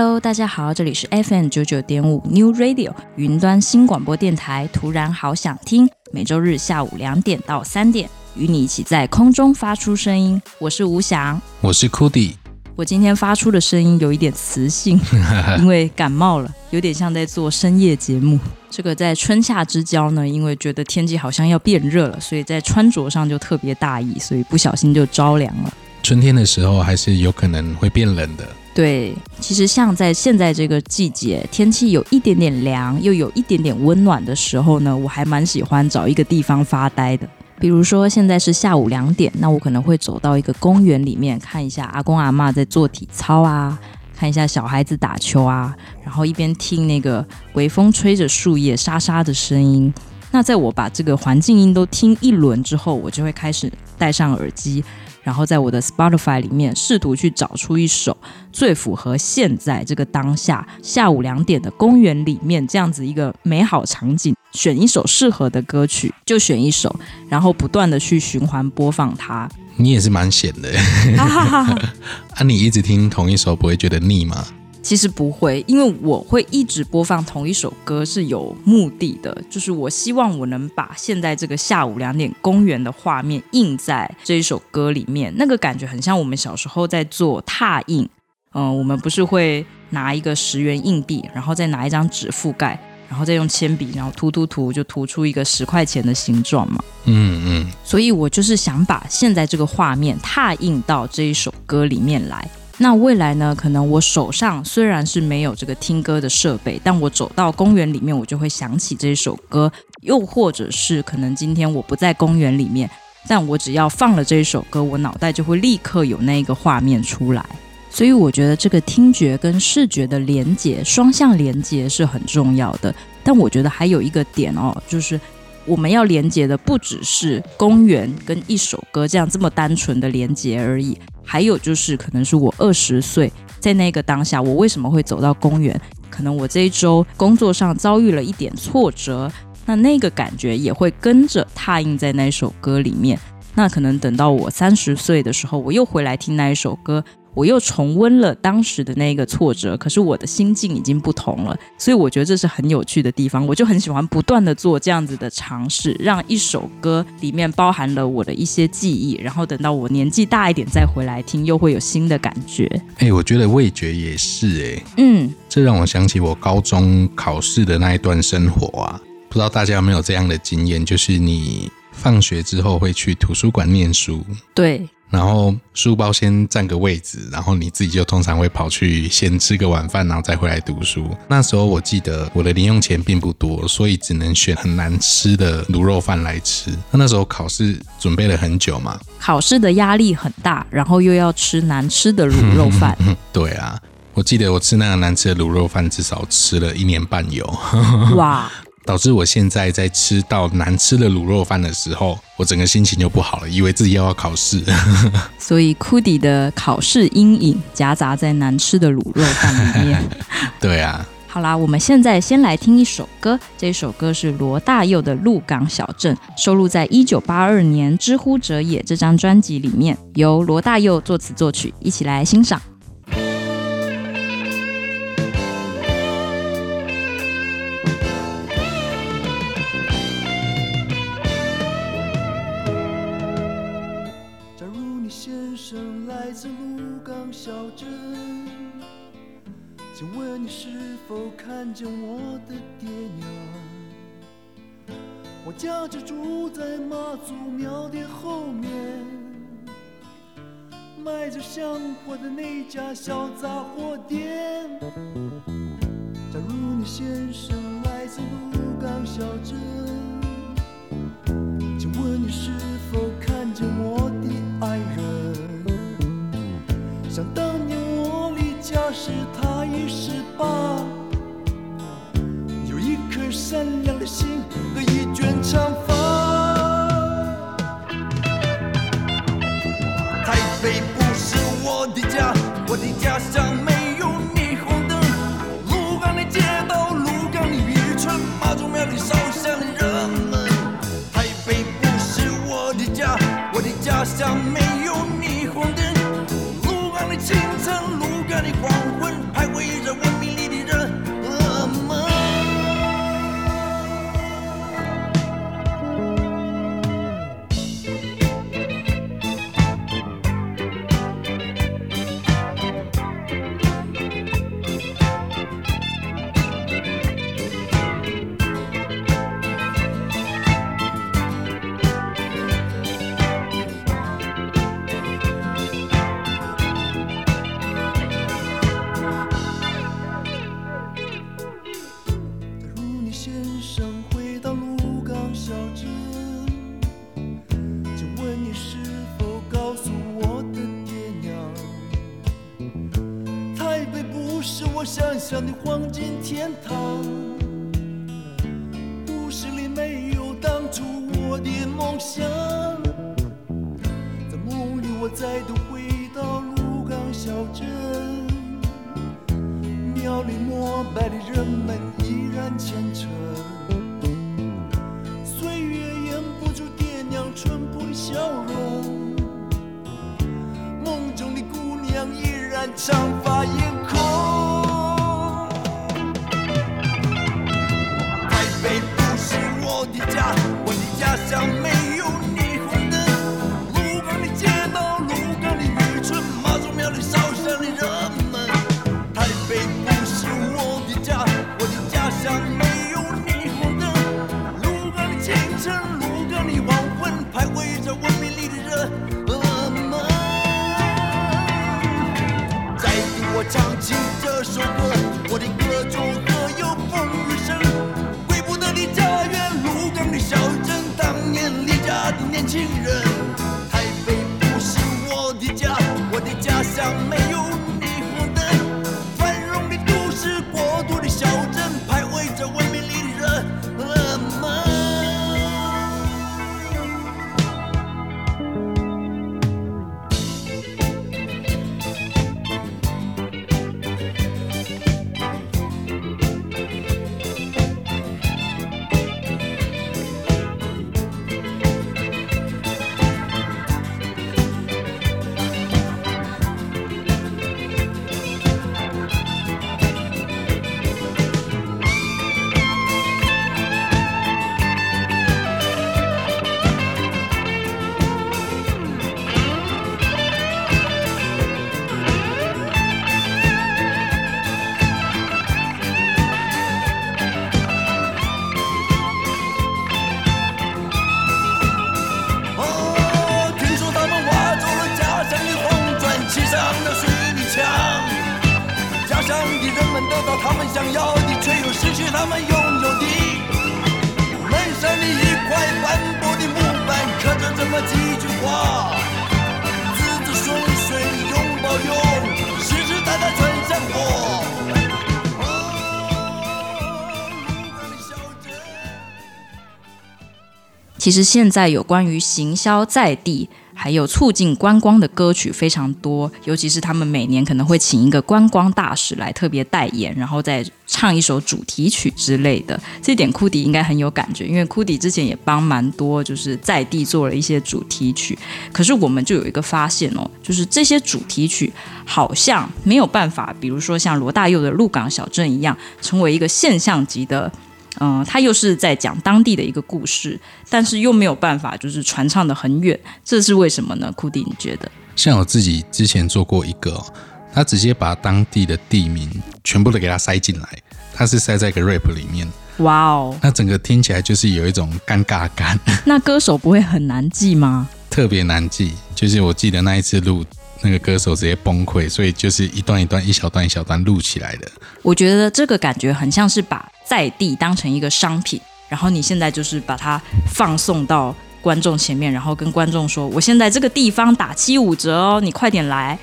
Hello，大家好，这里是 FM 九九点五 New Radio 云端新广播电台。突然好想听，每周日下午两点到三点，与你一起在空中发出声音。我是吴翔，我是 Cody。我今天发出的声音有一点磁性，因为感冒了，有点像在做深夜节目。这个在春夏之交呢，因为觉得天气好像要变热了，所以在穿着上就特别大意，所以不小心就着凉了。春天的时候还是有可能会变冷的。对，其实像在现在这个季节，天气有一点点凉，又有一点点温暖的时候呢，我还蛮喜欢找一个地方发呆的。比如说现在是下午两点，那我可能会走到一个公园里面，看一下阿公阿嬷在做体操啊，看一下小孩子打球啊，然后一边听那个微风吹着树叶沙沙的声音。那在我把这个环境音都听一轮之后，我就会开始戴上耳机。然后在我的 Spotify 里面试图去找出一首最符合现在这个当下下午两点的公园里面这样子一个美好场景，选一首适合的歌曲就选一首，然后不断的去循环播放它。你也是蛮闲的，啊，你一直听同一首不会觉得腻吗？其实不会，因为我会一直播放同一首歌是有目的的，就是我希望我能把现在这个下午两点公园的画面印在这一首歌里面，那个感觉很像我们小时候在做拓印，嗯、呃，我们不是会拿一个十元硬币，然后再拿一张纸覆盖，然后再用铅笔，然后涂涂涂，就涂出一个十块钱的形状嘛。嗯嗯，所以我就是想把现在这个画面拓印到这一首歌里面来。那未来呢？可能我手上虽然是没有这个听歌的设备，但我走到公园里面，我就会想起这首歌。又或者是可能今天我不在公园里面，但我只要放了这首歌，我脑袋就会立刻有那个画面出来。所以我觉得这个听觉跟视觉的连接，双向连接是很重要的。但我觉得还有一个点哦，就是。我们要连接的不只是公园跟一首歌这样这么单纯的连接而已，还有就是可能是我二十岁在那个当下，我为什么会走到公园？可能我这一周工作上遭遇了一点挫折，那那个感觉也会跟着踏印在那首歌里面。那可能等到我三十岁的时候，我又回来听那一首歌。我又重温了当时的那个挫折，可是我的心境已经不同了，所以我觉得这是很有趣的地方。我就很喜欢不断的做这样子的尝试，让一首歌里面包含了我的一些记忆，然后等到我年纪大一点再回来听，又会有新的感觉。哎、欸，我觉得味觉也是哎、欸，嗯，这让我想起我高中考试的那一段生活啊，不知道大家有没有这样的经验，就是你放学之后会去图书馆念书，对。然后书包先占个位置，然后你自己就通常会跑去先吃个晚饭，然后再回来读书。那时候我记得我的零用钱并不多，所以只能选很难吃的卤肉饭来吃。那那时候考试准备了很久嘛，考试的压力很大，然后又要吃难吃的卤肉饭。对啊，我记得我吃那个难吃的卤肉饭，至少吃了一年半有。哇！导致我现在在吃到难吃的卤肉饭的时候，我整个心情就不好了，以为自己又要考试。所以库迪的考试阴影夹杂在难吃的卤肉饭里面。对啊。好啦，我们现在先来听一首歌，这首歌是罗大佑的《鹿港小镇》，收录在一九八二年《知乎者也》这张专辑里面，由罗大佑作词作曲，一起来欣赏。否看见我的爹娘，我家就住在妈祖庙的后面，卖着香火的那家小杂货店。假如你先生来自鹿港小镇，请问你是否看见我的爱人？想当年我离家时，他已十八。一颗善良的心和一卷长发。台北不是我的家，我的家乡其实现在有关于行销在地，还有促进观光的歌曲非常多，尤其是他们每年可能会请一个观光大使来特别代言，然后再唱一首主题曲之类的。这点库迪应该很有感觉，因为库迪之前也帮蛮多就是在地做了一些主题曲。可是我们就有一个发现哦，就是这些主题曲好像没有办法，比如说像罗大佑的《鹿港小镇》一样，成为一个现象级的。嗯，他又是在讲当地的一个故事，但是又没有办法就是传唱的很远，这是为什么呢？库迪，你觉得？像我自己之前做过一个、哦，他直接把当地的地名全部都给他塞进来，他是塞在一个 rap 里面。哇哦，那整个听起来就是有一种尴尬感。那歌手不会很难记吗？特别难记，就是我记得那一次录。那个歌手直接崩溃，所以就是一段一段、一小段一小段录起来的。我觉得这个感觉很像是把在地当成一个商品，然后你现在就是把它放送到观众前面，然后跟观众说：“我现在这个地方打七五折哦，你快点来。”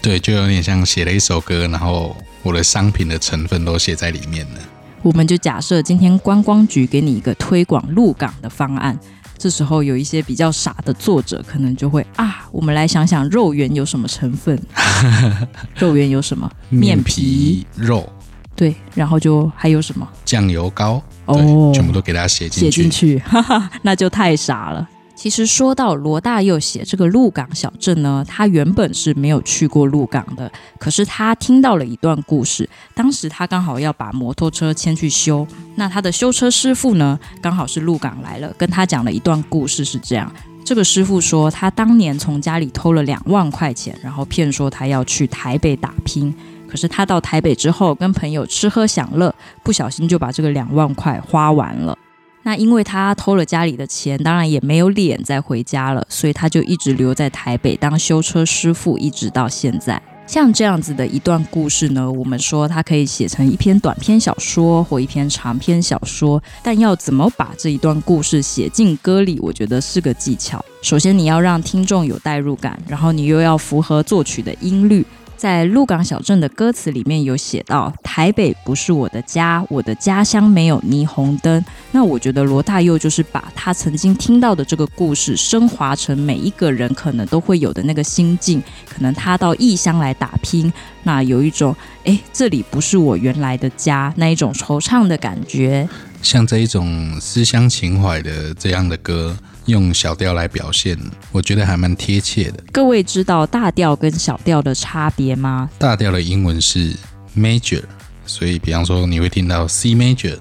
对，就有点像写了一首歌，然后我的商品的成分都写在里面了。我们就假设今天观光局给你一个推广鹿港的方案。这时候有一些比较傻的作者，可能就会啊，我们来想想肉圆有什么成分？肉圆有什么？面皮、肉。对，然后就还有什么？酱油膏。哦，全部都给大家写进去。写进去，哈哈，那就太傻了。其实说到罗大佑写这个鹿港小镇呢，他原本是没有去过鹿港的，可是他听到了一段故事。当时他刚好要把摩托车牵去修，那他的修车师傅呢，刚好是鹿港来了，跟他讲了一段故事，是这样。这个师傅说，他当年从家里偷了两万块钱，然后骗说他要去台北打拼。可是他到台北之后，跟朋友吃喝享乐，不小心就把这个两万块花完了。那因为他偷了家里的钱，当然也没有脸再回家了，所以他就一直留在台北当修车师傅，一直到现在。像这样子的一段故事呢，我们说它可以写成一篇短篇小说或一篇长篇小说，但要怎么把这一段故事写进歌里，我觉得是个技巧。首先你要让听众有代入感，然后你又要符合作曲的音律。在鹿港小镇的歌词里面有写到：“台北不是我的家，我的家乡没有霓虹灯。”那我觉得罗大佑就是把他曾经听到的这个故事升华成每一个人可能都会有的那个心境。可能他到异乡来打拼，那有一种哎，这里不是我原来的家那一种惆怅的感觉。像这一种思乡情怀的这样的歌。用小调来表现，我觉得还蛮贴切的。各位知道大调跟小调的差别吗？大调的英文是 major，所以比方说你会听到 C major、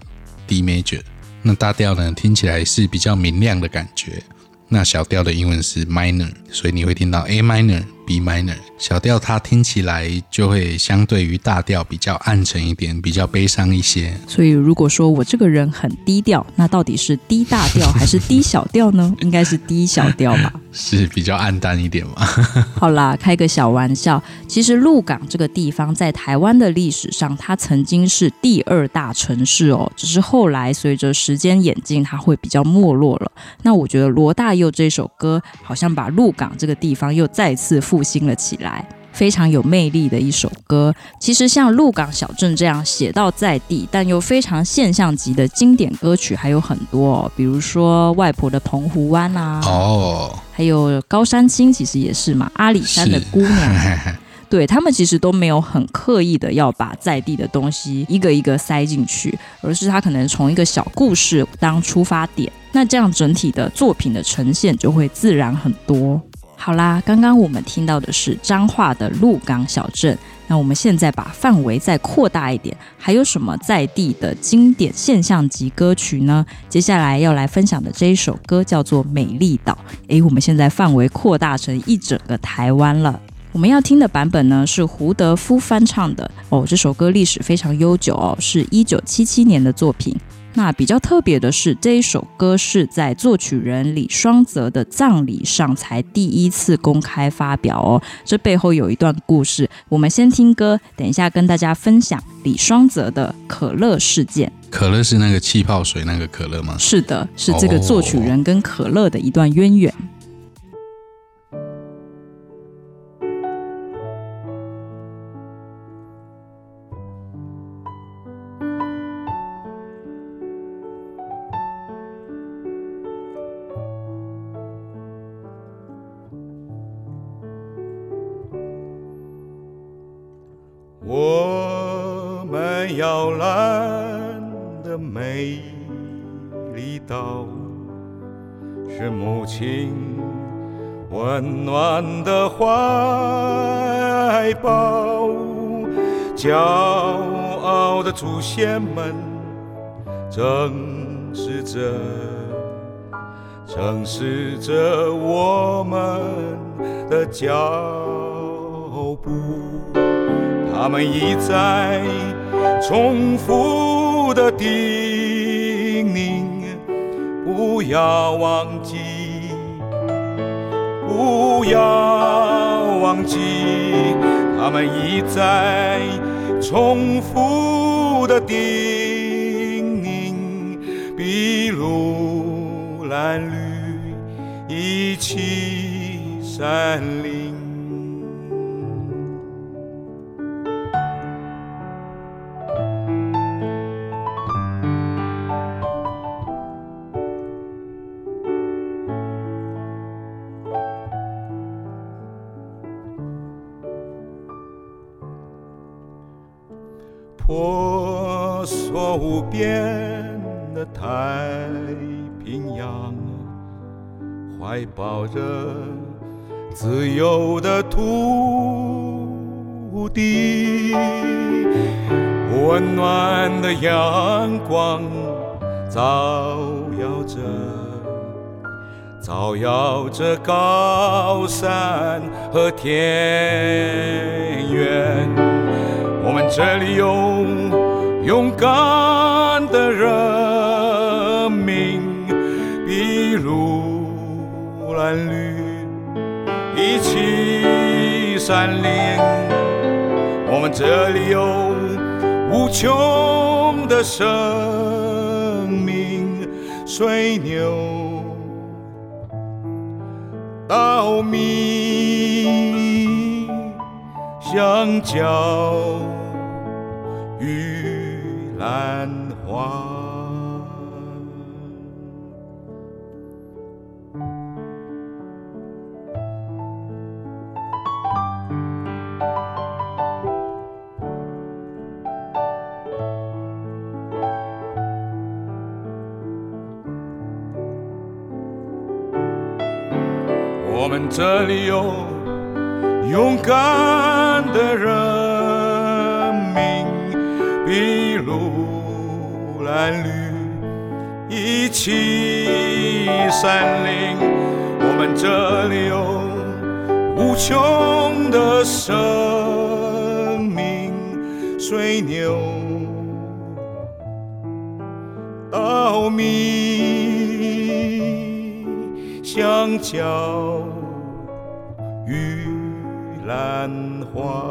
D major。那大调呢，听起来是比较明亮的感觉。那小调的英文是 minor，所以你会听到 A minor。B minor 小调，它听起来就会相对于大调比较暗沉一点，比较悲伤一些。所以如果说我这个人很低调，那到底是低大调还是低小调呢？应该是低小调吧？是比较暗淡一点嘛？好啦，开个小玩笑。其实鹿港这个地方在台湾的历史上，它曾经是第二大城市哦，只是后来随着时间演进，它会比较没落了。那我觉得罗大佑这首歌好像把鹿港这个地方又再次复复兴了起来，非常有魅力的一首歌。其实像《鹿港小镇》这样写到在地，但又非常现象级的经典歌曲还有很多哦，比如说《外婆的澎湖湾》啊，哦，还有《高山青》，其实也是嘛，《阿里山的姑娘》。对，他们其实都没有很刻意的要把在地的东西一个一个塞进去，而是他可能从一个小故事当出发点，那这样整体的作品的呈现就会自然很多。好啦，刚刚我们听到的是彰化的鹿港小镇，那我们现在把范围再扩大一点，还有什么在地的经典现象级歌曲呢？接下来要来分享的这一首歌叫做《美丽岛》。诶，我们现在范围扩大成一整个台湾了。我们要听的版本呢是胡德夫翻唱的哦，这首歌历史非常悠久哦，是一九七七年的作品。那比较特别的是，这一首歌是在作曲人李双泽的葬礼上才第一次公开发表哦。这背后有一段故事，我们先听歌，等一下跟大家分享李双泽的可乐事件。可乐是那个气泡水那个可乐吗？是的，是这个作曲人跟可乐的一段渊源。摇篮的美丽岛，是母亲温暖的怀抱，骄傲的祖先们，正视着，正视着我们的脚步。他们一再重复的叮咛，不要忘记。不要忘记，他们一再重复的叮咛，筚路蓝缕，一起山林。怀抱着自由的土地，温暖的阳光照耀着，照耀着高山和田园。我们这里有勇敢的人民，筚路蓝缕，一起山林。我们这里有无穷的生命，水牛。稻米、香蕉、玉兰这里有勇敢的人民，筚路蓝缕，一起山林。我们这里有无穷的生命，水牛、稻米、香蕉。兰花。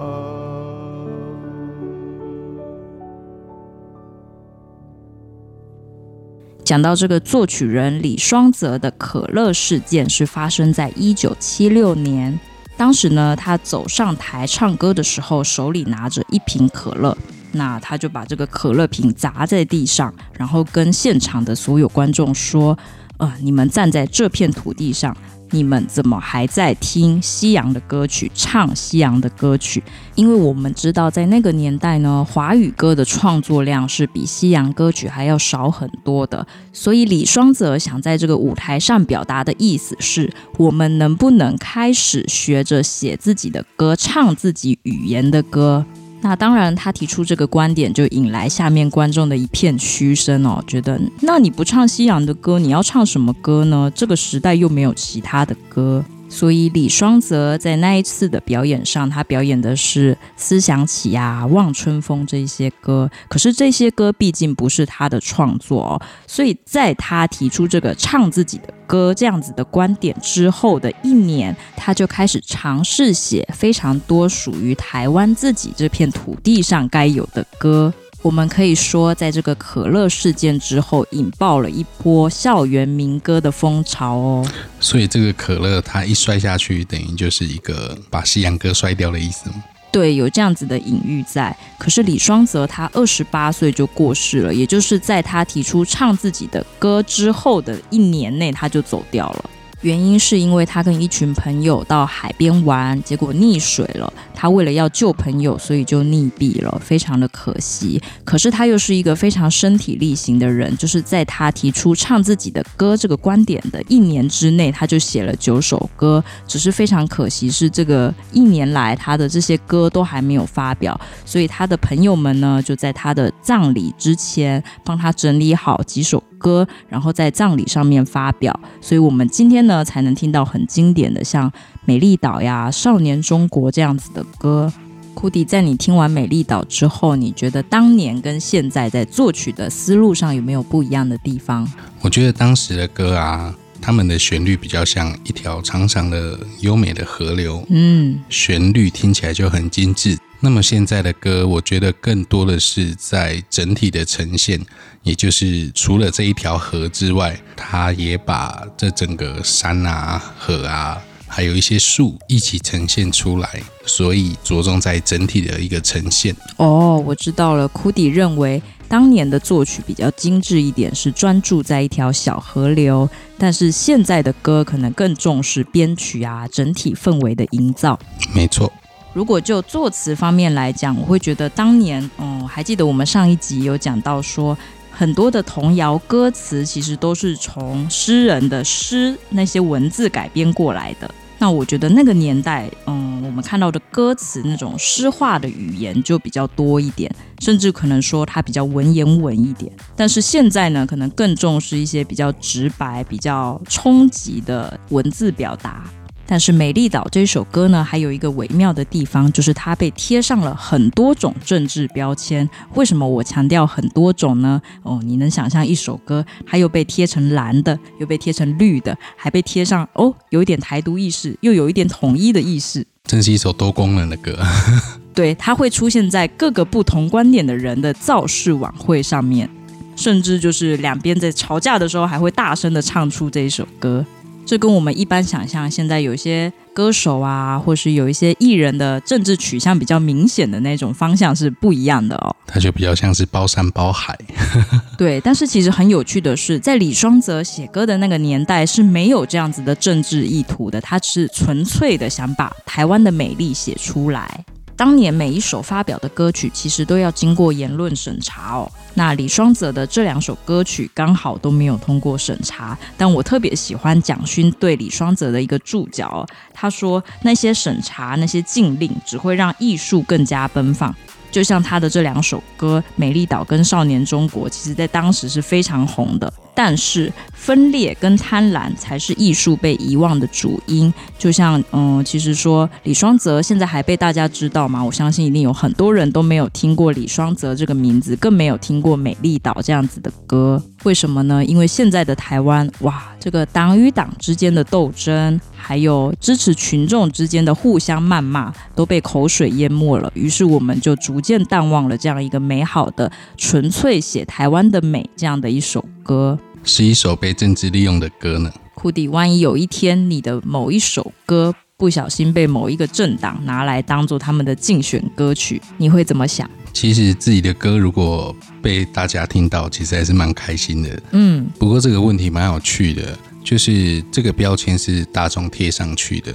讲到这个作曲人李双泽的可乐事件，是发生在一九七六年。当时呢，他走上台唱歌的时候，手里拿着一瓶可乐，那他就把这个可乐瓶砸在地上，然后跟现场的所有观众说：“呃，你们站在这片土地上。”你们怎么还在听西洋的歌曲，唱西洋的歌曲？因为我们知道，在那个年代呢，华语歌的创作量是比西洋歌曲还要少很多的。所以李双泽想在这个舞台上表达的意思是：我们能不能开始学着写自己的歌，唱自己语言的歌？那当然，他提出这个观点，就引来下面观众的一片嘘声哦，觉得那你不唱西洋的歌，你要唱什么歌呢？这个时代又没有其他的歌。所以李双泽在那一次的表演上，他表演的是《思想起》呀、《望春风》这些歌。可是这些歌毕竟不是他的创作哦，所以在他提出这个唱自己的歌这样子的观点之后的一年，他就开始尝试写非常多属于台湾自己这片土地上该有的歌。我们可以说，在这个可乐事件之后，引爆了一波校园民歌的风潮哦。所以，这个可乐它一摔下去，等于就是一个把西洋歌摔掉的意思吗？对，有这样子的隐喻在。可是李双泽他二十八岁就过世了，也就是在他提出唱自己的歌之后的一年内，他就走掉了。原因是因为他跟一群朋友到海边玩，结果溺水了。他为了要救朋友，所以就溺毙了，非常的可惜。可是他又是一个非常身体力行的人，就是在他提出唱自己的歌这个观点的一年之内，他就写了九首歌。只是非常可惜，是这个一年来他的这些歌都还没有发表，所以他的朋友们呢，就在他的葬礼之前帮他整理好几首歌，然后在葬礼上面发表。所以我们今天呢，才能听到很经典的像《美丽岛》呀、《少年中国》这样子的歌。库迪，在你听完《美丽岛》之后，你觉得当年跟现在在作曲的思路上有没有不一样的地方？我觉得当时的歌啊，他们的旋律比较像一条长长的优美的河流，嗯，旋律听起来就很精致。那么现在的歌，我觉得更多的是在整体的呈现，也就是除了这一条河之外，它也把这整个山啊、河啊，还有一些树一起呈现出来，所以着重在整体的一个呈现。哦，我知道了。库迪认为当年的作曲比较精致一点，是专注在一条小河流，但是现在的歌可能更重视编曲啊，整体氛围的营造。没错。如果就作词方面来讲，我会觉得当年，嗯，还记得我们上一集有讲到说，很多的童谣歌词其实都是从诗人的诗那些文字改编过来的。那我觉得那个年代，嗯，我们看到的歌词那种诗化的语言就比较多一点，甚至可能说它比较文言文一点。但是现在呢，可能更重视一些比较直白、比较冲击的文字表达。但是《美丽岛》这首歌呢，还有一个微妙的地方，就是它被贴上了很多种政治标签。为什么我强调很多种呢？哦，你能想象一首歌，它又被贴成蓝的，又被贴成绿的，还被贴上哦，有一点台独意识，又有一点统一的意识，真是一首多功能的歌。对，它会出现在各个不同观点的人的造势晚会上面，甚至就是两边在吵架的时候，还会大声的唱出这一首歌。这跟我们一般想象，现在有一些歌手啊，或是有一些艺人的政治取向比较明显的那种方向是不一样的哦。它就比较像是包山包海。对，但是其实很有趣的是，在李双泽写歌的那个年代是没有这样子的政治意图的，他是纯粹的想把台湾的美丽写出来。当年每一首发表的歌曲，其实都要经过言论审查哦。那李双泽的这两首歌曲刚好都没有通过审查，但我特别喜欢蒋勋对李双泽的一个注脚哦，他说那些审查、那些禁令，只会让艺术更加奔放。就像他的这两首歌《美丽岛》跟《少年中国》，其实在当时是非常红的。但是分裂跟贪婪才是艺术被遗忘的主因。就像嗯，其实说李双泽现在还被大家知道吗？我相信一定有很多人都没有听过李双泽这个名字，更没有听过《美丽岛》这样子的歌。为什么呢？因为现在的台湾，哇，这个党与党之间的斗争。还有支持群众之间的互相谩骂都被口水淹没了，于是我们就逐渐淡忘了这样一个美好的、纯粹写台湾的美这样的一首歌，是一首被政治利用的歌呢。库迪，万一有一天你的某一首歌不小心被某一个政党拿来当做他们的竞选歌曲，你会怎么想？其实自己的歌如果被大家听到，其实还是蛮开心的。嗯，不过这个问题蛮有趣的。就是这个标签是大众贴上去的，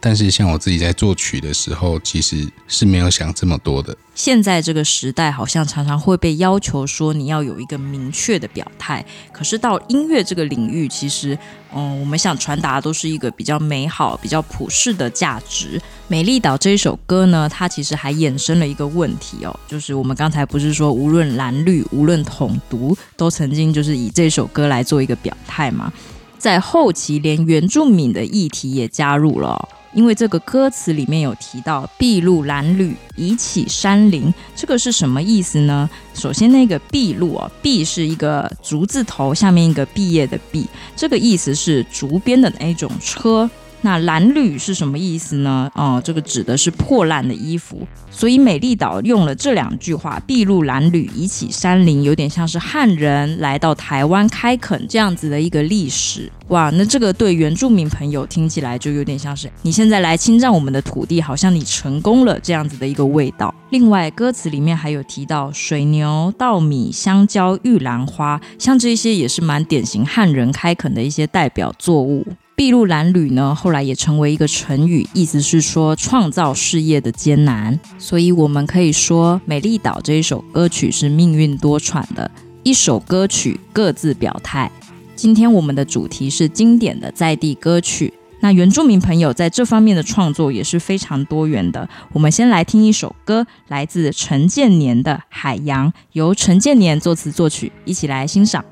但是像我自己在作曲的时候，其实是没有想这么多的。现在这个时代，好像常常会被要求说你要有一个明确的表态，可是到音乐这个领域，其实，嗯，我们想传达的都是一个比较美好、比较普世的价值。《美丽岛》这一首歌呢，它其实还衍生了一个问题哦，就是我们刚才不是说，无论蓝绿，无论统独，都曾经就是以这首歌来做一个表态吗？在后期，连原住民的议题也加入了，因为这个歌词里面有提到“筚路蓝缕，以启山林”，这个是什么意思呢？首先，那个“筚路”啊，“筚”是一个竹字头，下面一个毕业的“毕”，这个意思是竹编的那种车。那蓝缕是什么意思呢？哦，这个指的是破烂的衣服。所以美丽岛用了这两句话，筚路蓝缕，以启山林，有点像是汉人来到台湾开垦这样子的一个历史。哇，那这个对原住民朋友听起来就有点像是你现在来侵占我们的土地，好像你成功了这样子的一个味道。另外，歌词里面还有提到水牛、稻米、香蕉、玉兰花，像这些也是蛮典型汉人开垦的一些代表作物。筚路蓝缕呢，后来也成为一个成语，意思是说创造事业的艰难。所以我们可以说，《美丽岛》这一首歌曲是命运多舛的一首歌曲，各自表态。今天我们的主题是经典的在地歌曲，那原住民朋友在这方面的创作也是非常多元的。我们先来听一首歌，来自陈建年的《海洋》，由陈建年作词作曲，一起来欣赏。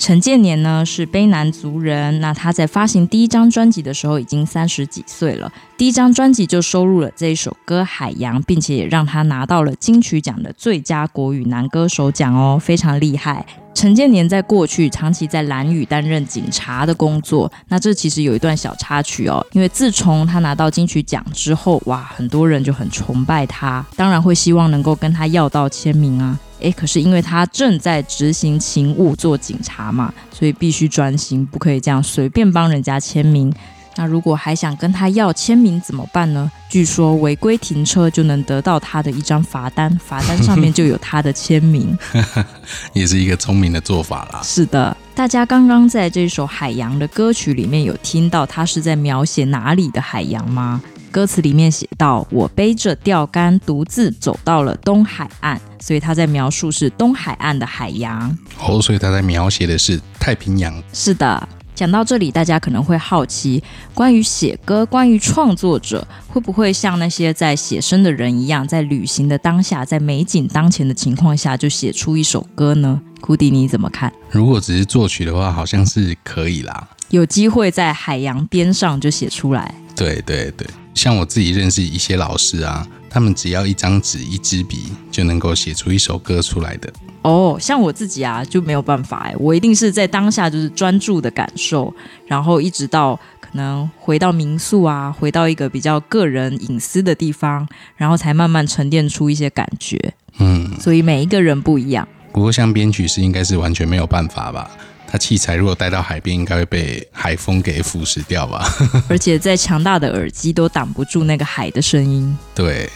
陈建年呢是卑南族人，那他在发行第一张专辑的时候已经三十几岁了，第一张专辑就收录了这一首歌《海洋》，并且也让他拿到了金曲奖的最佳国语男歌手奖哦，非常厉害。陈建年在过去长期在蓝屿担任警察的工作，那这其实有一段小插曲哦，因为自从他拿到金曲奖之后，哇，很多人就很崇拜他，当然会希望能够跟他要到签名啊。诶，可是因为他正在执行勤务做警察嘛，所以必须专心，不可以这样随便帮人家签名。那如果还想跟他要签名怎么办呢？据说违规停车就能得到他的一张罚单，罚单上面就有他的签名，也是一个聪明的做法啦。是的，大家刚刚在这首《海洋》的歌曲里面有听到他是在描写哪里的海洋吗？歌词里面写到：“我背着钓竿，独自走到了东海岸。”所以他在描述是东海岸的海洋。哦，所以他在描写的是太平洋。是的。讲到这里，大家可能会好奇，关于写歌，关于创作者，会不会像那些在写生的人一样，在旅行的当下，在美景当前的情况下，就写出一首歌呢？库迪，你怎么看？如果只是作曲的话，好像是可以啦。有机会在海洋边上就写出来。对对对，像我自己认识一些老师啊，他们只要一张纸、一支笔，就能够写出一首歌出来的。哦，像我自己啊，就没有办法哎，我一定是在当下就是专注的感受，然后一直到可能回到民宿啊，回到一个比较个人隐私的地方，然后才慢慢沉淀出一些感觉。嗯，所以每一个人不一样。不过像编曲是应该是完全没有办法吧？它器材如果带到海边，应该会被海风给腐蚀掉吧？而且再强大的耳机都挡不住那个海的声音。对。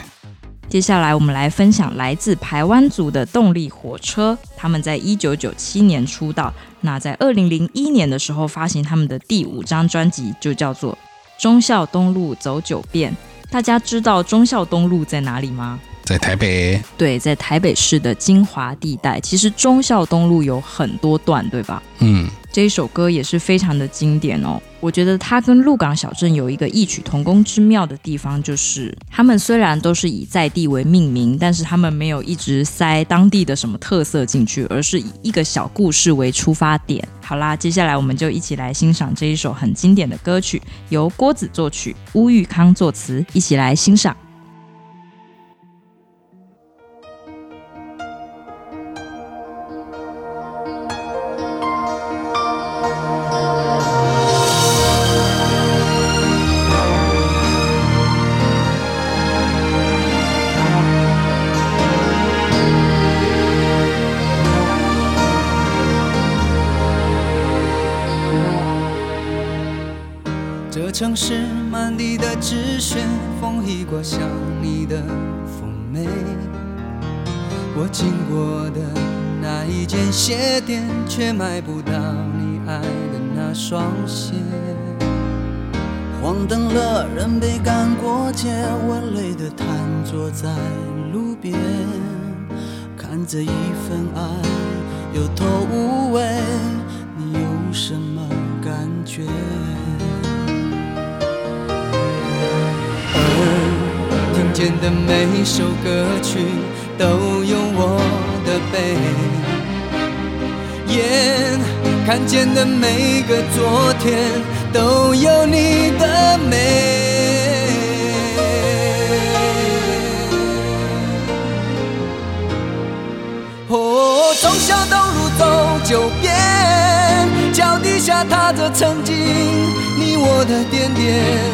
接下来我们来分享来自台湾族的动力火车，他们在一九九七年出道，那在二零零一年的时候发行他们的第五张专辑，就叫做《忠孝东路走九遍》。大家知道忠孝东路在哪里吗？在台北。对，在台北市的精华地带。其实忠孝东路有很多段，对吧？嗯，这一首歌也是非常的经典哦。我觉得它跟鹿港小镇有一个异曲同工之妙的地方，就是他们虽然都是以在地为命名，但是他们没有一直塞当地的什么特色进去，而是以一个小故事为出发点。好啦，接下来我们就一起来欣赏这一首很经典的歌曲，由郭子作曲，乌玉康作词，一起来欣赏。是满地的纸屑，风一刮像你的妩媚。我经过的那一间鞋店，却买不到你爱的那双鞋。黄灯了，人被赶过街，我累得瘫坐在路边，看着一份爱有头无尾，你有什么感觉？听的每首歌曲都有我的悲，眼看见的每个昨天都有你的美。哦，从小东路走九遍，脚底下踏着曾经你我的点点。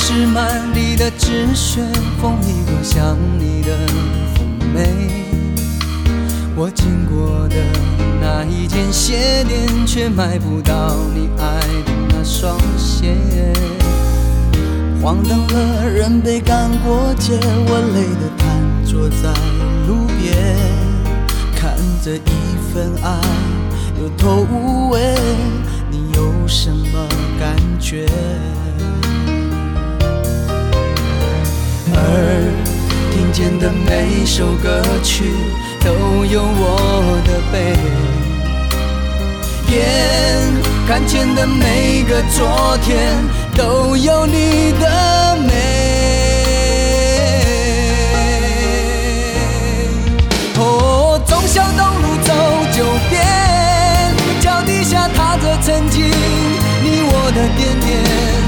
是满地的纸屑，风一刮像你的妩媚。我经过的那一间鞋店，却买不到你爱的那双鞋。黄灯了，人被赶过街，我累得瘫坐在路边，看着一份爱有头无尾，你有什么感觉？耳听见的每首歌曲都有我的悲，眼看见的每个昨天都有你的美。哦，忠孝东路走九遍，脚底下踏着曾经你我的点点。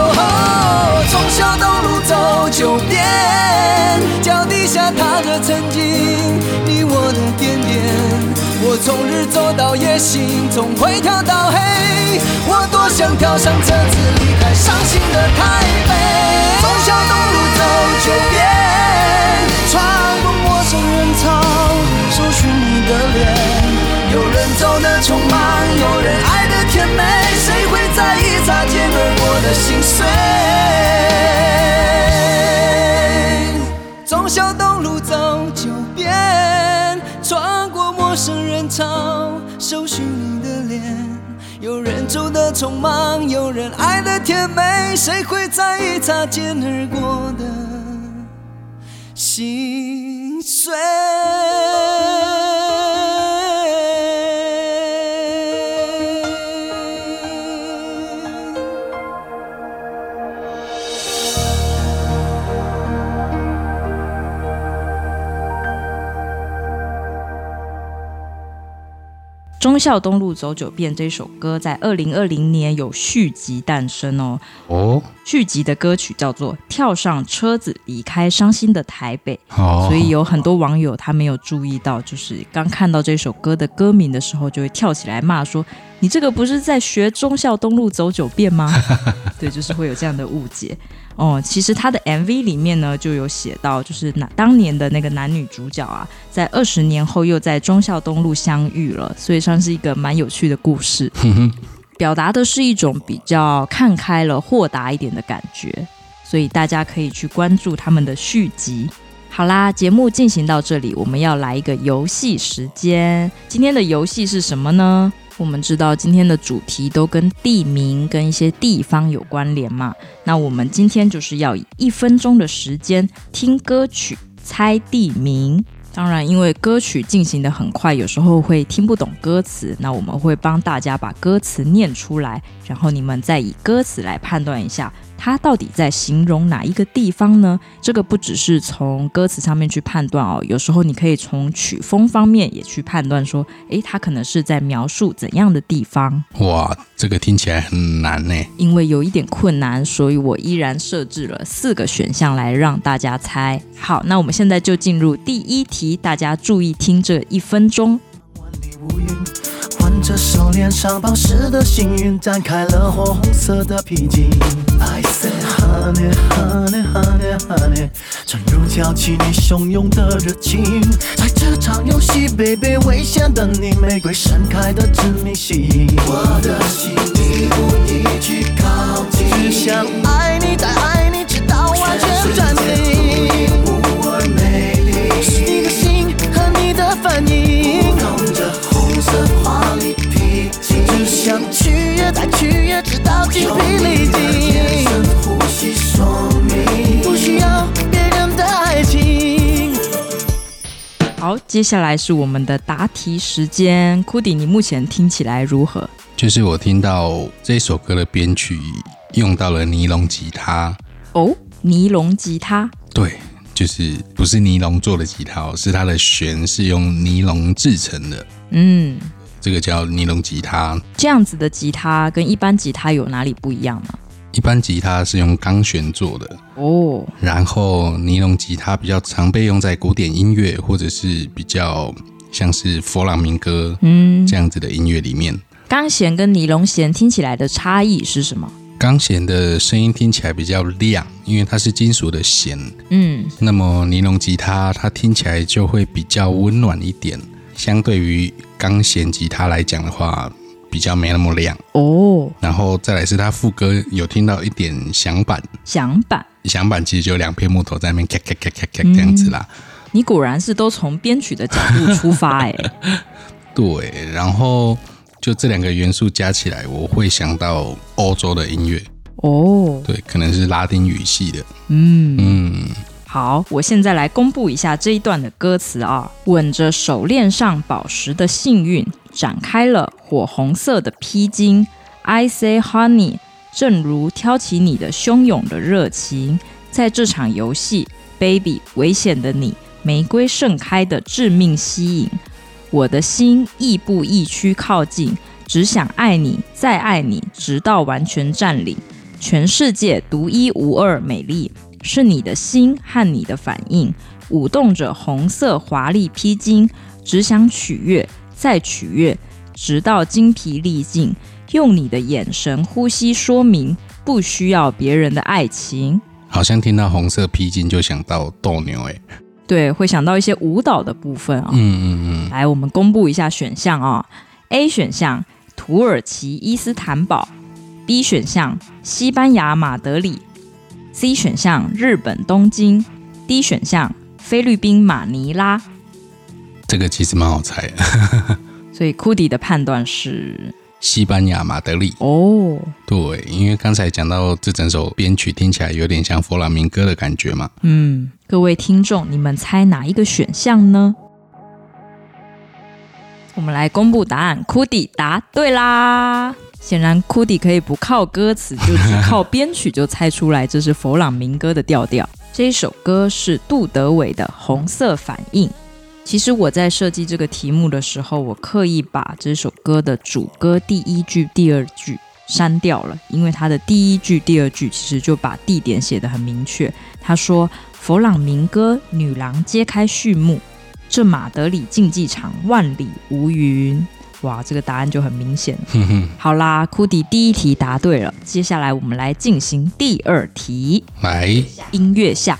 我从小东路走九遍，脚底下踏着曾经你我的点点，我从日走到夜，心从灰跳到黑，我多想跳上车子离开伤心的台北。从小东路走九遍，穿过陌生人潮，搜寻你的脸。有人走的匆忙，有人爱的甜美，谁会在意擦肩而过的心碎。陌生人潮，搜寻你的脸。有人走的匆忙，有人爱的甜美，谁会在意擦肩而过的心碎？忠孝东路走九遍这首歌在二零二零年有续集诞生哦。哦，续集的歌曲叫做《跳上车子离开伤心的台北》，哦，所以有很多网友他没有注意到，就是刚看到这首歌的歌名的时候，就会跳起来骂说：“你这个不是在学忠孝东路走九遍吗？” 对，就是会有这样的误解。哦，其实他的 MV 里面呢，就有写到，就是那当年的那个男女主角啊，在二十年后又在忠孝东路相遇了，所以算是一个蛮有趣的故事，表达的是一种比较看开了、豁达一点的感觉，所以大家可以去关注他们的续集。好啦，节目进行到这里，我们要来一个游戏时间。今天的游戏是什么呢？我们知道今天的主题都跟地名、跟一些地方有关联嘛。那我们今天就是要以一分钟的时间听歌曲、猜地名。当然，因为歌曲进行的很快，有时候会听不懂歌词。那我们会帮大家把歌词念出来，然后你们再以歌词来判断一下。它到底在形容哪一个地方呢？这个不只是从歌词上面去判断哦，有时候你可以从曲风方面也去判断，说，诶，它可能是在描述怎样的地方？哇，这个听起来很难呢。因为有一点困难，所以我依然设置了四个选项来让大家猜。好，那我们现在就进入第一题，大家注意听这一分钟。这手链上宝石的幸运，展开了火红色的披巾。I said honey honey honey honey，正如挑起你汹涌的热情，在这场游戏，baby 危险的你，玫瑰盛开的致命吸引，我的心一步一去靠近，只想爱你再爱你，直到完全占领。无二美丽，是你的心和你的反应，动着红色花。只想取悦，再取悦，直到精疲力尽。呼吸说明，不需要别人的爱情。好，接下来是我们的答题时间。Cudi，你目前听起来如何？就是我听到这首歌的编曲用到了尼龙吉他。哦，尼龙吉他？对，就是不是尼龙做的吉他，是它的弦是用尼龙制成的。嗯。这个叫尼龙吉他，这样子的吉他跟一般吉他有哪里不一样呢？一般吉他是用钢弦做的哦，然后尼龙吉他比较常被用在古典音乐或者是比较像是佛朗明哥嗯这样子的音乐里面。钢弦跟尼龙弦听起来的差异是什么？钢弦的声音听起来比较亮，因为它是金属的弦，嗯，那么尼龙吉他它听起来就会比较温暖一点。相对于钢弦吉他来讲的话，比较没那么亮哦。然后再来是它副歌有听到一点响板，响板，响板其实就两片木头在那边咔咔咔咔咔这样子啦。你果然是都从编曲的角度出发哎。对，然后就这两个元素加起来，我会想到欧洲的音乐哦。对，可能是拉丁语系的。嗯嗯。好，我现在来公布一下这一段的歌词啊。吻着手链上宝石的幸运，展开了火红色的披巾。I say honey，正如挑起你的汹涌的热情，在这场游戏，baby，危险的你，玫瑰盛开的致命吸引，我的心亦步亦趋靠近，只想爱你，再爱你，直到完全占领，全世界独一无二美丽。是你的心和你的反应，舞动着红色华丽披巾，只想取悦，再取悦，直到精疲力尽。用你的眼神、呼吸说明，不需要别人的爱情。好像听到红色披巾就想到斗牛，哎，对，会想到一些舞蹈的部分啊。嗯嗯嗯。来，我们公布一下选项啊。A 选项：土耳其伊斯坦堡 B 选项西班牙马德里，C 选项日本东京，D 选项菲律宾马尼拉。这个其实蛮好猜的，所以库迪的判断是西班牙马德里。哦，对，因为刚才讲到这整首编曲听起来有点像佛朗明哥的感觉嘛。嗯，各位听众，你们猜哪一个选项呢？我们来公布答案，库迪答对啦！显然库迪可以不靠歌词，就只靠编曲就猜出来这是佛朗明哥的调调。这一首歌是杜德伟的《红色反应》。其实我在设计这个题目的时候，我刻意把这首歌的主歌第一句、第二句删掉了，因为它的第一句、第二句其实就把地点写得很明确。他说：“佛朗明哥女郎揭开序幕，这马德里竞技场万里无云。”哇，这个答案就很明显。好啦，库迪第一题答对了，接下来我们来进行第二题。来，音乐下。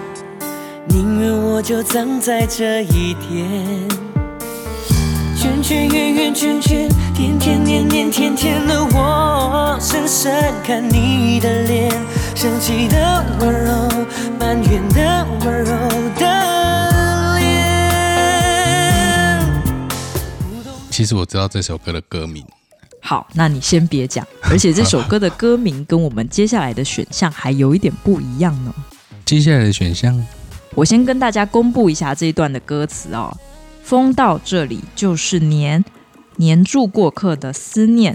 宁愿我就葬在这一天，圈圈圆圆圈圈，天天年年天天的我，深深看你的脸，生气的温柔，埋怨的温柔的脸。其实我知道这首歌的歌名。好，那你先别讲，而且这首歌的歌名跟我们接下来的选项还有一点不一样呢。接下来的选项。我先跟大家公布一下这一段的歌词哦。风到这里就是黏，黏住过客的思念；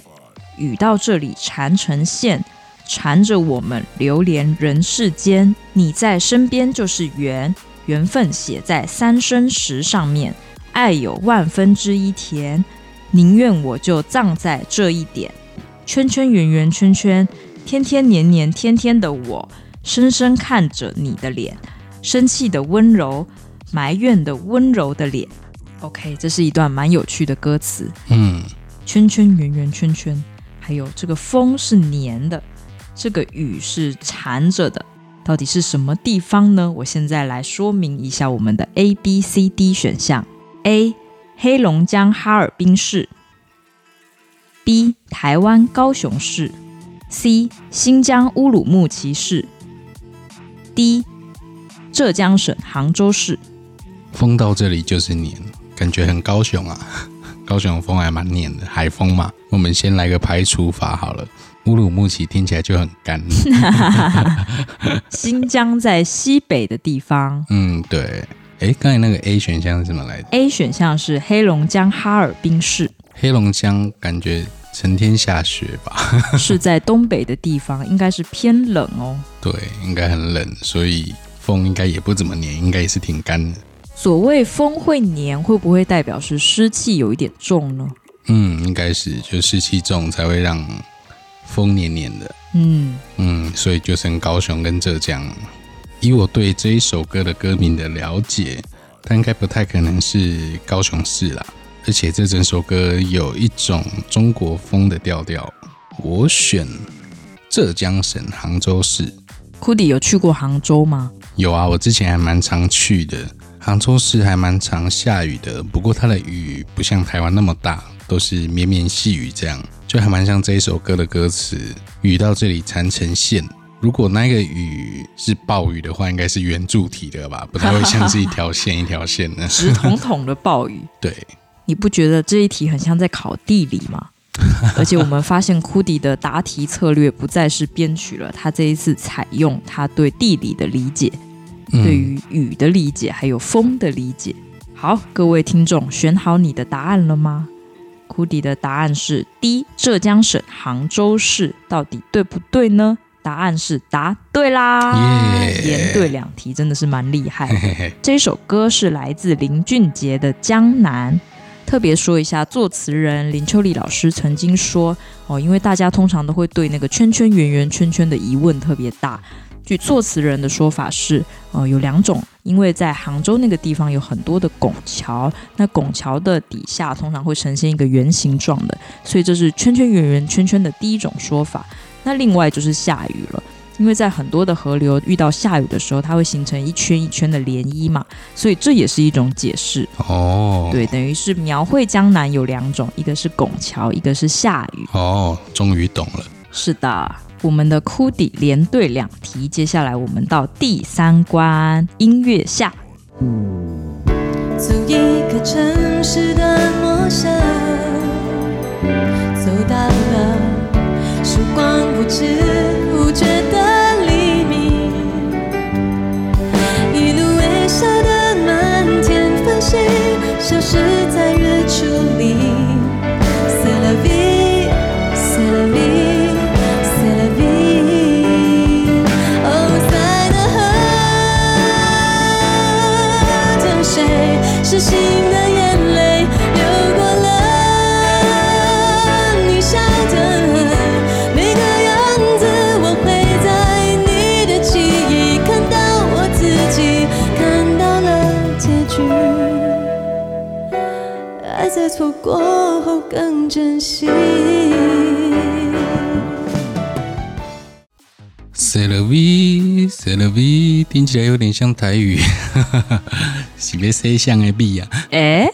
雨到这里缠成线，缠着我们流连人世间。你在身边就是缘，缘分写在三生石上面。爱有万分之一甜，宁愿我就葬在这一点。圈圈圆圆圈圈，天天年年天天的我，深深看着你的脸。生气的温柔，埋怨的温柔的脸。OK，这是一段蛮有趣的歌词。嗯，圈圈圆圆圈圈，还有这个风是黏的，这个雨是缠着的，到底是什么地方呢？我现在来说明一下我们的 A、B、C、D 选项：A. 黑龙江哈尔滨市；B. 台湾高雄市；C. 新疆乌鲁木齐市；D. 浙江省杭州市，风到这里就是黏，感觉很高雄啊。高雄风还蛮黏的，海风嘛。我们先来个排除法好了。乌鲁木齐听起来就很干。新疆在西北的地方。嗯，对。哎，刚才那个 A 选项是什么来的？A 选项是黑龙江哈尔滨市。黑龙江感觉成天下雪吧？是在东北的地方，应该是偏冷哦。对，应该很冷，所以。风应该也不怎么黏，应该也是挺干的。所谓风会黏，会不会代表是湿气有一点重呢？嗯，应该是，就湿气重才会让风黏黏的。嗯嗯，所以就剩高雄跟浙江。以我对这一首歌的歌名的了解，它应该不太可能是高雄市啦。而且这整首歌有一种中国风的调调，我选浙江省杭州市。库迪有去过杭州吗？有啊，我之前还蛮常去的。杭州市还蛮常下雨的，不过它的雨不像台湾那么大，都是绵绵细雨这样，就还蛮像这一首歌的歌词。雨到这里缠成线，如果那个雨是暴雨的话，应该是圆柱体的吧，不太会像是一条线一条线的。直筒筒的暴雨。对，你不觉得这一题很像在考地理吗？而且我们发现库迪的答题策略不再是编曲了，他这一次采用他对地理的理解，对于雨的理解，还有风的理解。好，各位听众，选好你的答案了吗？库迪的答案是 D，浙江省杭州市，到底对不对呢？答案是答对啦!连对两题，真的是蛮厉害的。这首歌是来自林俊杰的《江南》。特别说一下，作词人林秋离老师曾经说哦，因为大家通常都会对那个圈圈圆圆圈圈的疑问特别大。据作词人的说法是，呃，有两种，因为在杭州那个地方有很多的拱桥，那拱桥的底下通常会呈现一个圆形状的，所以这是圈圈圆圆圈圈的第一种说法。那另外就是下雨了，因为在很多的河流遇到下雨的时候，它会形成一圈一圈的涟漪嘛，所以这也是一种解释。哦，对，等于是描绘江南有两种，一个是拱桥，一个是下雨。哦，终于懂了。是的。我们的哭底连对两题，接下来我们到第三关音乐下。走一个城市的陌生，走到了曙光不知不觉的黎明，一路微笑的满天繁星，消失起来有点像台语。是别 say 像 A B 呀？哎，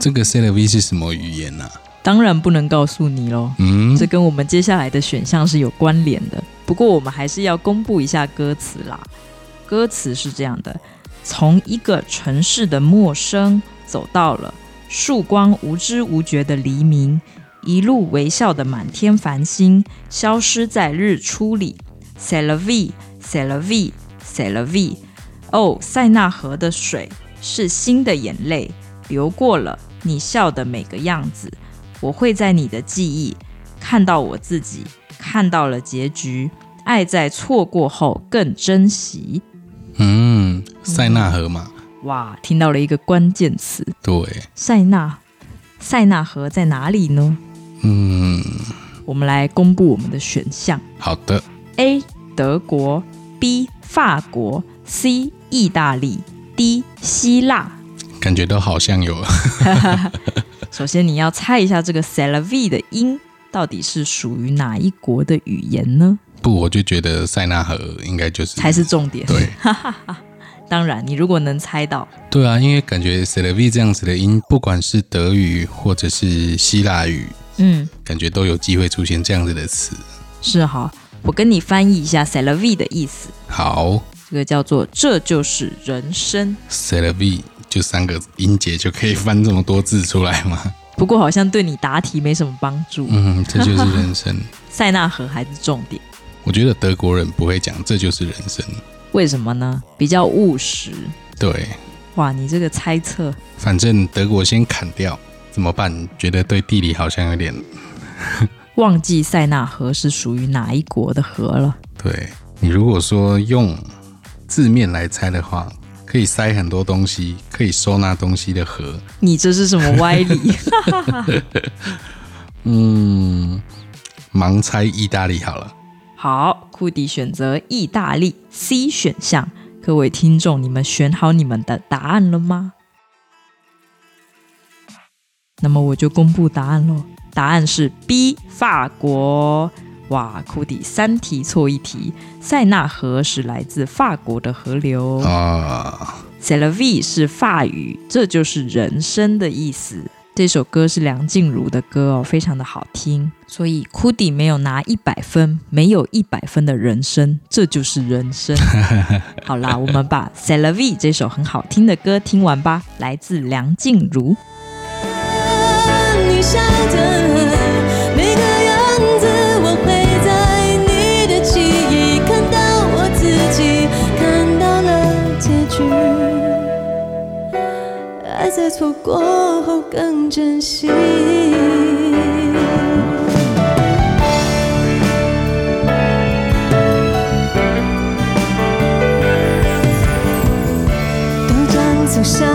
这个 C'est la vie 是什么语言呢、啊？当然不能告诉你喽。嗯，这跟我们接下来的选项是有关联的。不过我们还是要公布一下歌词啦。歌词是这样的：从一个城市的陌生走到了曙光无知无觉的黎明，一路微笑的满天繁星消失在日出里。C'est la vie, c'est la vie, la vie。哦，塞纳河的水是新的眼泪，流过了你笑的每个样子。我会在你的记忆看到我自己，看到了结局。爱在错过后更珍惜。嗯，塞纳河嘛。哇，听到了一个关键词。对，塞纳，塞纳河在哪里呢？嗯，我们来公布我们的选项。好的。A 德国，B 法国，C 意大利，D 希腊，感觉都好像有。首先，你要猜一下这个 C'est la vie 的音到底是属于哪一国的语言呢？不，我就觉得塞纳河应该就是才是重点。对，当然，你如果能猜到，对啊，因为感觉 C'est la vie 这样子的音，不管是德语或者是希腊语，嗯，感觉都有机会出现这样子的词。是哈。我跟你翻译一下 C'est la vie 的意思。好，这个叫做“这就是人生”。C'est la vie 就三个音节就可以翻这么多字出来吗？不过好像对你答题没什么帮助。嗯，这就是人生。塞纳河还是重点。我觉得德国人不会讲“这就是人生”。为什么呢？比较务实。对。哇，你这个猜测。反正德国先砍掉怎么办？觉得对地理好像有点。忘记塞纳河是属于哪一国的河了？对，你如果说用字面来猜的话，可以塞很多东西，可以收纳东西的河。你这是什么歪理？嗯，盲猜意大利好了。好，库迪选择意大利 C 选项。各位听众，你们选好你们的答案了吗？那么我就公布答案喽。答案是 B，法国。哇，库迪三题错一题。塞纳河是来自法国的河流啊。C'est la vie 是法语，这就是人生的意思。这首歌是梁静茹的歌哦，非常的好听。所以库迪没有拿一百分，没有一百分的人生，这就是人生。好啦，我们把 C'est la vie 这首很好听的歌听完吧，来自梁静茹。笑的每个样子，我会在你的记忆看到我自己，看到了结局。爱在错过后更珍惜。都将走向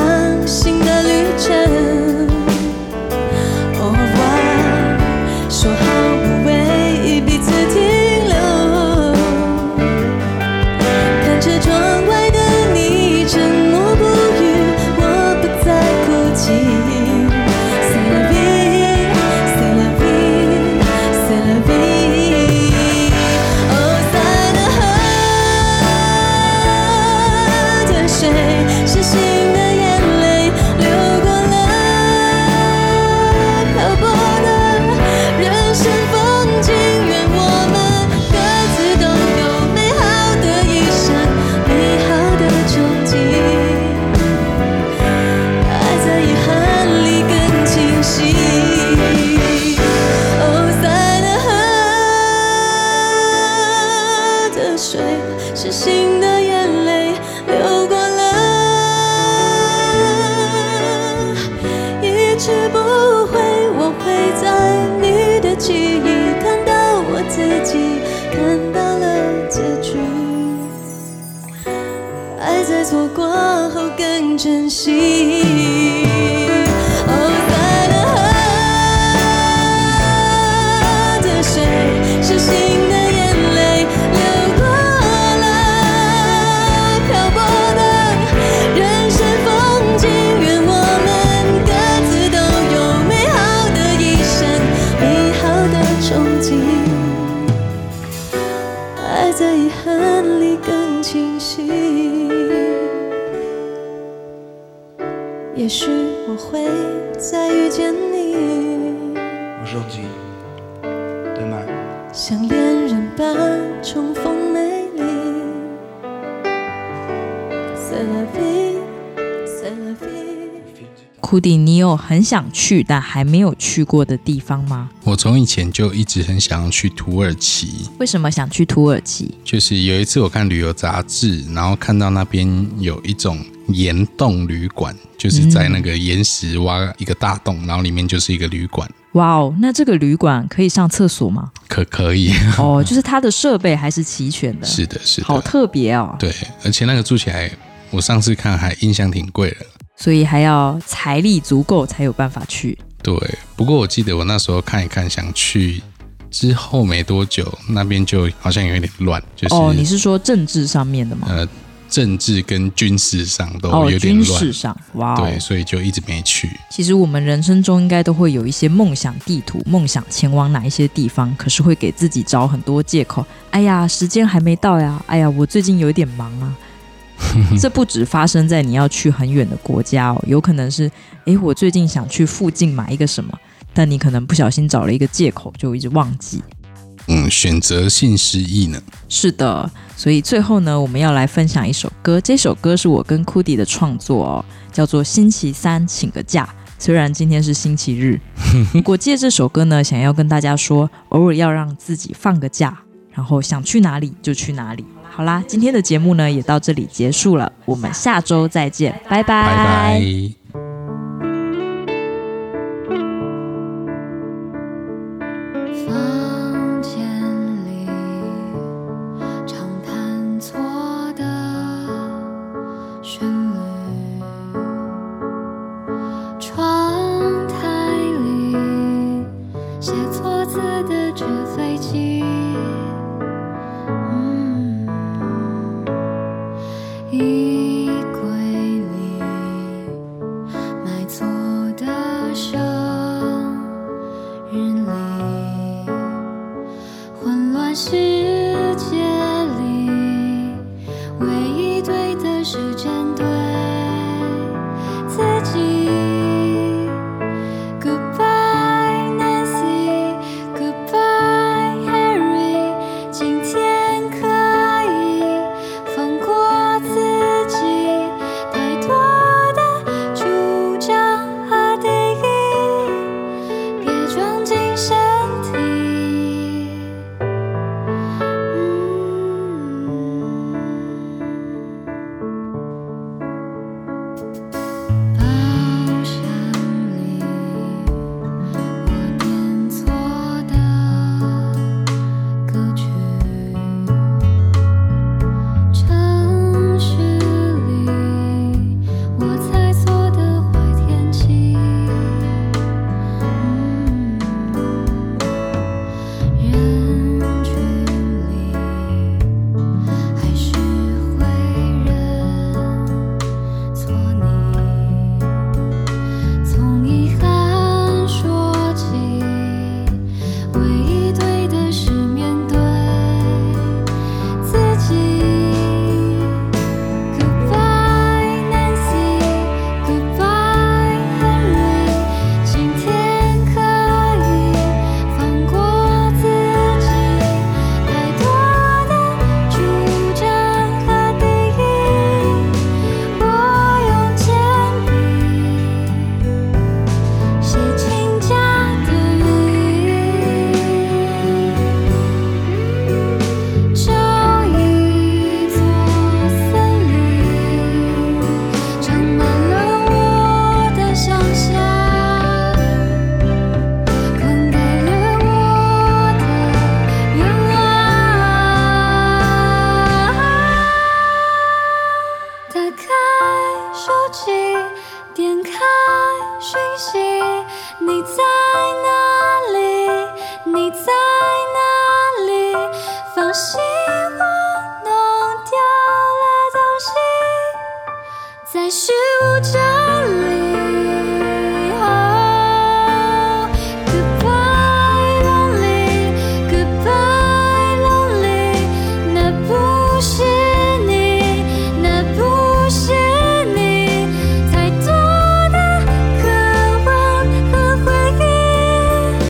库迪，你有很想去但还没有去过的地方吗？我从以前就一直很想要去土耳其。为什么想去土耳其？就是有一次我看旅游杂志，然后看到那边有一种岩洞旅馆，就是在那个岩石挖一个大洞，然后里面就是一个旅馆。哇哦，那这个旅馆可以上厕所吗？可可以哦，就是它的设备还是齐全的。是的，是的，好特别哦。对，而且那个住起来，我上次看还印象挺贵的，所以还要财力足够才有办法去。对，不过我记得我那时候看一看，想去之后没多久，那边就好像有一点乱。就是哦，你是说政治上面的吗？呃。政治跟军事上都有点乱，哦、军事上，哇、哦，对，所以就一直没去。其实我们人生中应该都会有一些梦想地图，梦想前往哪一些地方，可是会给自己找很多借口。哎呀，时间还没到呀！哎呀，我最近有点忙啊。这不止发生在你要去很远的国家哦，有可能是，诶，我最近想去附近买一个什么，但你可能不小心找了一个借口，就一直忘记。嗯，选择性失忆呢？是的，所以最后呢，我们要来分享一首歌。这首歌是我跟库迪的创作哦，叫做《星期三请个假》。虽然今天是星期日，我借这首歌呢，想要跟大家说，偶尔要让自己放个假，然后想去哪里就去哪里。好啦，今天的节目呢也到这里结束了，我们下周再见，拜拜。拜拜。